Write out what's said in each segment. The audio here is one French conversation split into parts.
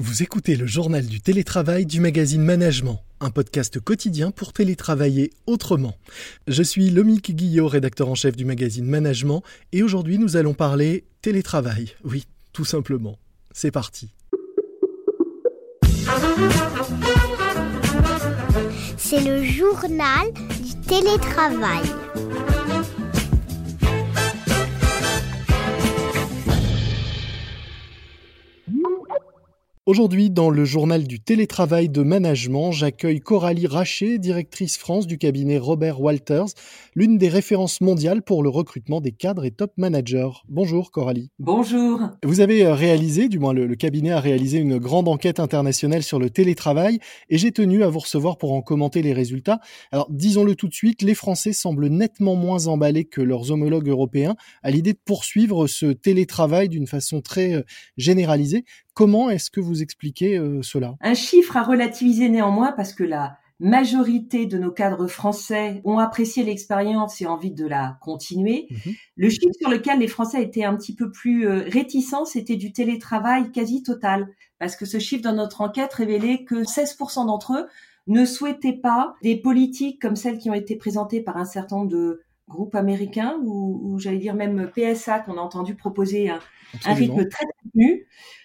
Vous écoutez le journal du télétravail du magazine Management, un podcast quotidien pour télétravailler autrement. Je suis Lomique Guillot, rédacteur en chef du magazine Management, et aujourd'hui nous allons parler télétravail. Oui, tout simplement. C'est parti. C'est le journal du télétravail. Aujourd'hui, dans le journal du télétravail de management, j'accueille Coralie Raché, directrice France du cabinet Robert Walters, l'une des références mondiales pour le recrutement des cadres et top managers. Bonjour Coralie. Bonjour. Vous avez euh, réalisé, du moins le, le, cabinet a réalisé une grande enquête internationale sur le télétravail et j'ai tenu à vous recevoir pour en commenter les résultats. Alors disons-le tout de suite, les Français semblent nettement moins emballés que leurs homologues européens à l'idée de poursuivre ce télétravail d'une façon très euh, généralisée. Comment est-ce que vous expliquez euh, cela? Un chiffre à relativiser néanmoins parce que la majorité de nos cadres français ont apprécié l'expérience et envie de la continuer. Mmh. Le chiffre sur lequel les Français étaient un petit peu plus euh, réticents, c'était du télétravail quasi total. Parce que ce chiffre dans notre enquête révélait que 16% d'entre eux ne souhaitaient pas des politiques comme celles qui ont été présentées par un certain nombre de groupes américains ou, ou j'allais dire même PSA qu'on a entendu proposer un, un rythme très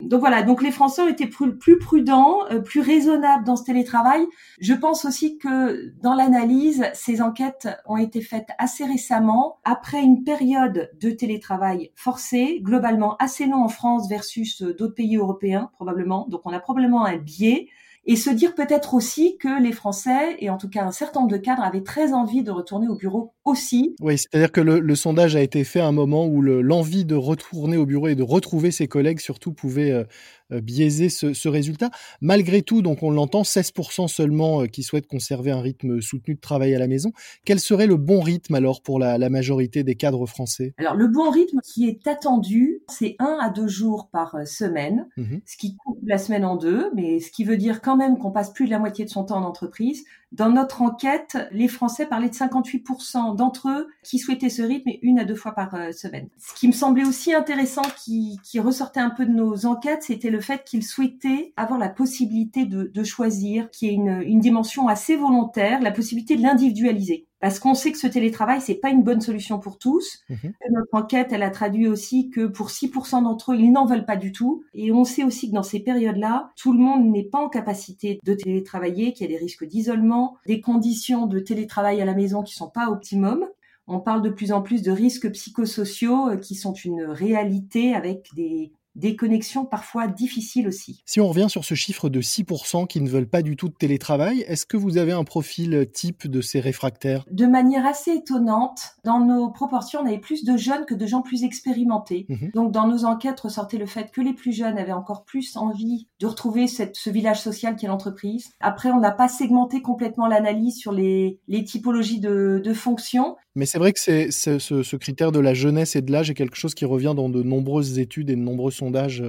Donc voilà, donc les Français ont été plus, plus prudents, euh, plus raisonnables dans ce télétravail. Je pense aussi que dans l'analyse, ces enquêtes ont été faites assez récemment, après une période de télétravail forcé, globalement assez long en France versus euh, d'autres pays européens probablement. Donc on a probablement un biais et se dire peut-être aussi que les Français, et en tout cas un certain nombre de cadres, avaient très envie de retourner au bureau aussi. Oui, c'est-à-dire que le, sondage a été fait à un moment où l'envie de retourner au bureau et de retrouver ses collègues surtout pouvait euh, biaiser ce, ce, résultat. Malgré tout, donc on l'entend, 16% seulement euh, qui souhaitent conserver un rythme soutenu de travail à la maison. Quel serait le bon rythme alors pour la, la majorité des cadres français? Alors le bon rythme qui est attendu, c'est un à deux jours par euh, semaine, mmh. ce qui coupe la semaine en deux, mais ce qui veut dire quand même qu'on passe plus de la moitié de son temps en entreprise. Dans notre enquête, les Français parlaient de 58% d'entre eux qui souhaitaient ce rythme une à deux fois par semaine. Ce qui me semblait aussi intéressant, qui, ressortait un peu de nos enquêtes, c'était le fait qu'ils souhaitaient avoir la possibilité de, choisir, qui est une dimension assez volontaire, la possibilité de l'individualiser parce qu'on sait que ce télétravail c'est pas une bonne solution pour tous. Mmh. Notre enquête, elle a traduit aussi que pour 6% d'entre eux, ils n'en veulent pas du tout. Et on sait aussi que dans ces périodes-là, tout le monde n'est pas en capacité de télétravailler, qu'il y a des risques d'isolement, des conditions de télétravail à la maison qui sont pas optimum. On parle de plus en plus de risques psychosociaux euh, qui sont une réalité avec des des connexions parfois difficiles aussi. Si on revient sur ce chiffre de 6% qui ne veulent pas du tout de télétravail, est-ce que vous avez un profil type de ces réfractaires? De manière assez étonnante, dans nos proportions, on avait plus de jeunes que de gens plus expérimentés. Mmh. Donc dans nos enquêtes ressortait le fait que les plus jeunes avaient encore plus envie de retrouver cette, ce village social qui est l'entreprise. Après, on n'a pas segmenté complètement l'analyse sur les, les typologies de, de fonctions, mais c'est vrai que c'est, ce, critère de la jeunesse et de l'âge est quelque chose qui revient dans de nombreuses études et de nombreux sondages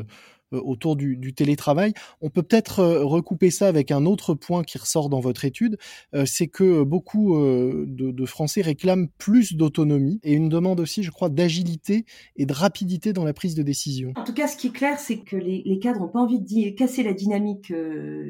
euh, autour du, télétravail. On peut peut-être euh, recouper ça avec un autre point qui ressort dans votre étude, euh, c'est que beaucoup de, Français réclament plus d'autonomie et une demande aussi, je crois, d'agilité et de rapidité dans la prise de décision. En tout cas, ce qui est clair, c'est que les, cadres n'ont pas envie de casser la dynamique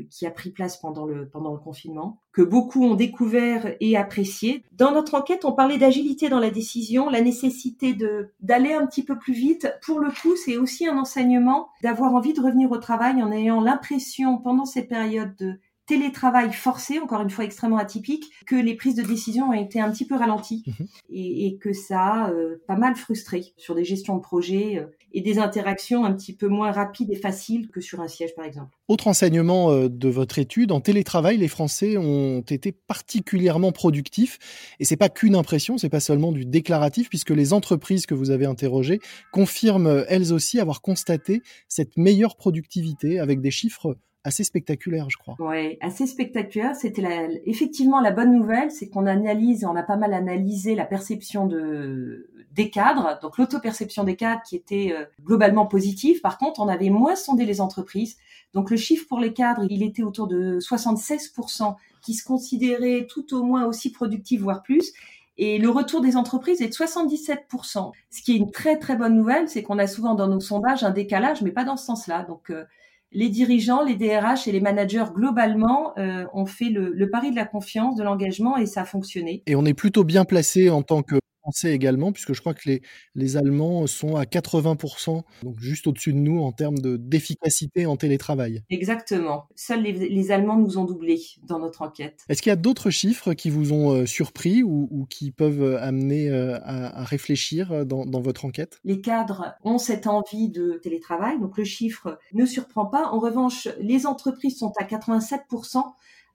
qui a pris place pendant le confinement, que beaucoup ont découvert et apprécié. Dans notre enquête, on parlait d'agilité dans la décision, la nécessité de d'aller un petit peu plus vite. Pour le coup, c'est aussi un enseignement d'avoir envie de revenir au travail en ayant l'impression pendant cette période de télétravail forcé, encore une fois extrêmement atypique, que les prises de décision ont été un petit peu ralenties. Mmh et, et, que ça a euh, pas mal frustré sur des gestions de projets euh, et des interactions un petit peu moins rapides et faciles que sur un siège par exemple. Autre enseignement euh, de votre étude, en télétravail, les Français ont été particulièrement productifs. Et c'est pas qu'une impression, c'est pas seulement du déclaratif puisque les entreprises que vous avez interrogées confirment elles aussi avoir constaté cette meilleure productivité avec des chiffres assez spectaculaire, je crois. Oui, assez spectaculaire. C'était la, effectivement la bonne nouvelle, c'est qu'on analyse, on a pas mal analysé la perception de des cadres, donc l'auto-perception des cadres qui était euh, globalement positive. Par contre, on avait moins sondé les entreprises. Donc le chiffre pour les cadres, il était autour de 76% qui se considéraient tout au moins aussi productifs, voire plus. Et le retour des entreprises est de 77%. Ce qui est une très très bonne nouvelle, c'est qu'on a souvent dans nos sondages un décalage, mais pas dans ce sens-là. Donc euh, les dirigeants, les DRH et les managers globalement euh, ont fait le, le pari de la confiance, de l'engagement et ça a fonctionné. Et on est plutôt bien placé en tant que Français également, puisque je crois que les, les Allemands sont à 80%, donc juste au-dessus de nous en termes de, d'efficacité en télétravail. Exactement. Seuls les, les, Allemands nous ont doublés dans notre enquête. Est-ce qu'il y a d'autres chiffres qui vous ont euh, surpris ou, ou, qui peuvent euh, amener euh, à, à, réfléchir dans, dans, votre enquête? Les cadres ont cette envie de télétravail, donc le chiffre ne surprend pas. En revanche, les entreprises sont à 87%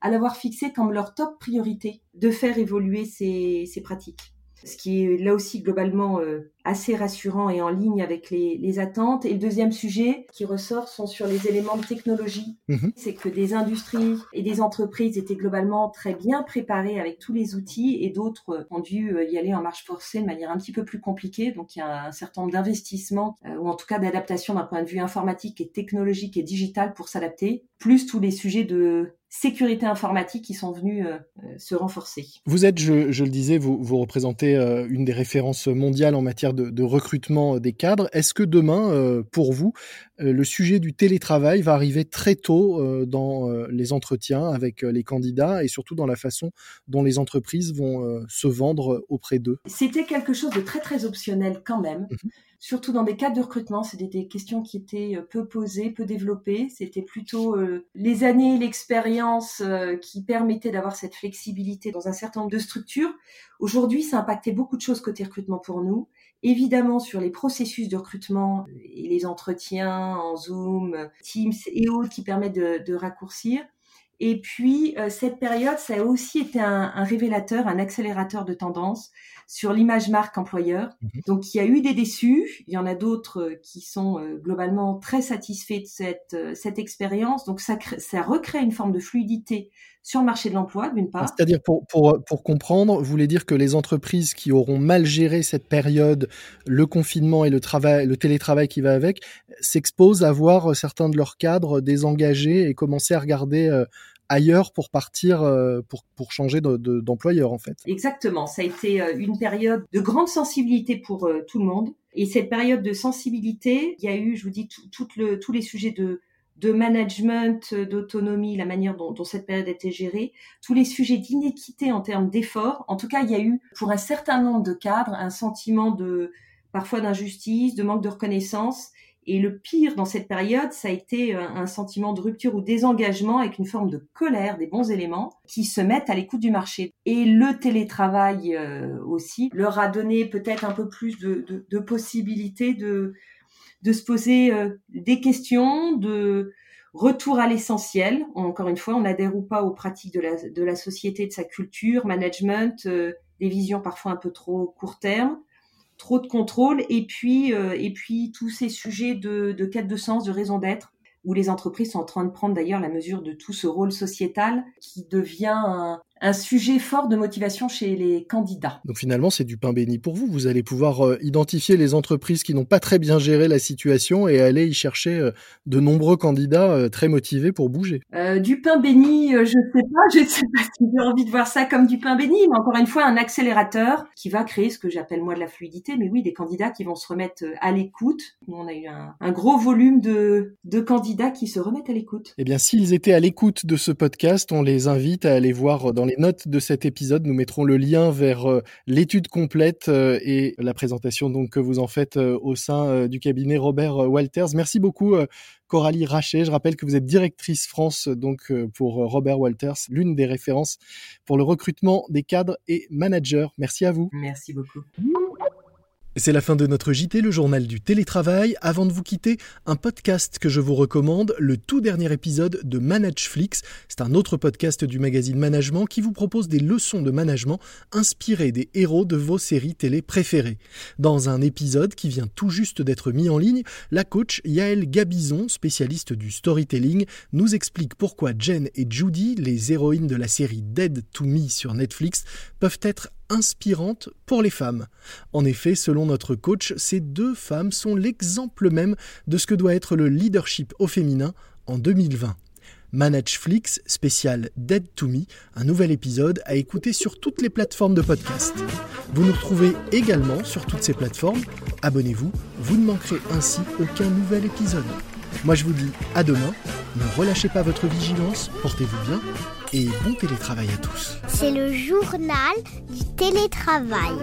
à l'avoir fixé comme leur top priorité de faire évoluer ces, ces pratiques ce qui est là aussi globalement euh, assez rassurant et en ligne avec les, les, attentes. Et le deuxième sujet qui ressort sont sur les éléments de technologie. Mmh. C'est que des industries et des entreprises étaient globalement très bien préparées avec tous les outils et d'autres ont dû euh, y aller en marche forcée de manière un petit peu plus compliquée. Donc il y a un certain nombre d'investissements euh, ou en tout cas d'adaptation d'un point de vue informatique et technologique et digital pour s'adapter, plus tous les sujets de sécurité informatique qui sont venus euh, se renforcer. Vous êtes, je, le disais, vous, représentez euh, une des références mondiales en matière de, recrutement des cadres. Est-ce que demain, euh, pour vous, le sujet du télétravail va arriver très tôt dans les entretiens avec les candidats et surtout dans la façon dont les entreprises vont se vendre auprès d'eux C'était quelque chose de très très optionnel quand même. Mmh surtout dans des cadres de recrutement, c'était des questions qui étaient euh, peu posées, peu développées. C'était plutôt euh, les années, l'expérience euh, qui permettaient d'avoir cette flexibilité dans un certain nombre de structures. Aujourd'hui, ça impactait beaucoup de choses côté recrutement pour nous. Évidemment, sur les processus de recrutement et les entretiens en Zoom, Teams et autres qui permettent de, de raccourcir. Et puis, cette période, ça a aussi été un, un révélateur, un accélérateur de tendance sur l'image marque employeur. Mhm. Donc il y a eu des déçus, il y en a d'autres euh, qui sont euh, globalement très satisfaits de cette, euh, cette expérience. Donc ça, ça recrée une forme de fluidité sur le marché de l'emploi, d'une part. C'est-à-dire, pour, pour, pour comprendre, vous voulez dire que les entreprises qui auront mal géré cette période, le confinement et le, travail, le télétravail qui va avec, s'exposent à voir certains de leurs cadres désengagés et commencer à regarder ailleurs pour partir, euh, pour, pour changer d'employeur en fait. Exactement, ça a été euh, une période de grande sensibilité pour euh, tout le monde. Et cette période de sensibilité, il y a eu, je vous dis, tout, le, tous les sujets de, de management, d'autonomie, la manière dont, dont, cette période été gérée, tous les sujets d'inéquité en termes d'efforts. En tout cas, il y a eu, pour un certain nombre de cadres, un sentiment de parfois d'injustice, de manque de reconnaissance et le pire dans cette période, ça a été euh, un sentiment de rupture ou désengagement avec une forme de colère des bons éléments qui se mettent à l'écoute du marché. Et le télétravail euh, aussi leur a donné peut-être un peu plus de, de, de possibilités de, de se poser euh, des questions, de retour à l'essentiel. Encore une fois, on adhère ou pas aux pratiques de la, de la société, de sa culture, management, des visions parfois un peu trop court terme trop de contrôle et puis euh, et puis tous ces sujets de, de quête de sens, de raison d'être où les entreprises sont en train de prendre d'ailleurs la mesure de tout ce rôle sociétal qui devient un sujet fort de motivation chez les candidats. Donc finalement, c'est du pain béni pour vous. Vous allez pouvoir euh, identifier les entreprises qui n'ont pas très bien géré la situation et aller y chercher euh, de nombreux candidats euh, très motivés pour bouger. Euh, du pain béni, je sais pas, je sais pas si j'ai envie de voir ça comme du pain béni, mais encore une fois, un accélérateur qui va créer ce que j'appelle moi de la fluidité. Mais oui, des candidats qui vont se remettre à l'écoute. Nous, on a eu un, un gros volume de, de candidats qui se remettent à l'écoute. Eh bien, s'ils étaient à l'écoute de ce podcast, on les invite à aller voir dans les notes de cet épisode, nous mettrons le lien vers euh, l'étude complète euh, et la présentation donc que vous en faites euh, au sein du cabinet Robert Walters. Merci beaucoup Coralie Rachet. Je rappelle que vous êtes directrice France donc pour Robert Walters, l'une des références pour le recrutement des cadres et managers. Merci à vous. Merci beaucoup. C'est la fin de notre JT, le journal du télétravail. Avant de vous quitter, un podcast que je vous recommande, le tout dernier épisode de Manageflix. C'est un autre podcast du magazine Management qui vous propose des leçons de management inspirées des héros de vos séries télé préférées. Dans un épisode qui vient tout juste d'être mis en ligne, la coach Yael Gabizon, spécialiste du storytelling, nous explique pourquoi Jen et Judy, les héroïnes de la série Dead to Me sur Netflix, peuvent être inspirante pour les femmes. En effet, selon notre coach, ces deux femmes sont l'exemple même de ce que doit être le leadership au féminin en 2020. Manageflix spécial Dead to Me, un nouvel épisode à écouter sur toutes les plateformes de podcast. Vous nous retrouvez également sur toutes ces plateformes. Abonnez-vous, vous ne manquerez ainsi aucun nouvel épisode. Moi je vous dis à demain, ne relâchez pas votre vigilance, portez-vous bien et bon télétravail à tous. C'est le journal du télétravail.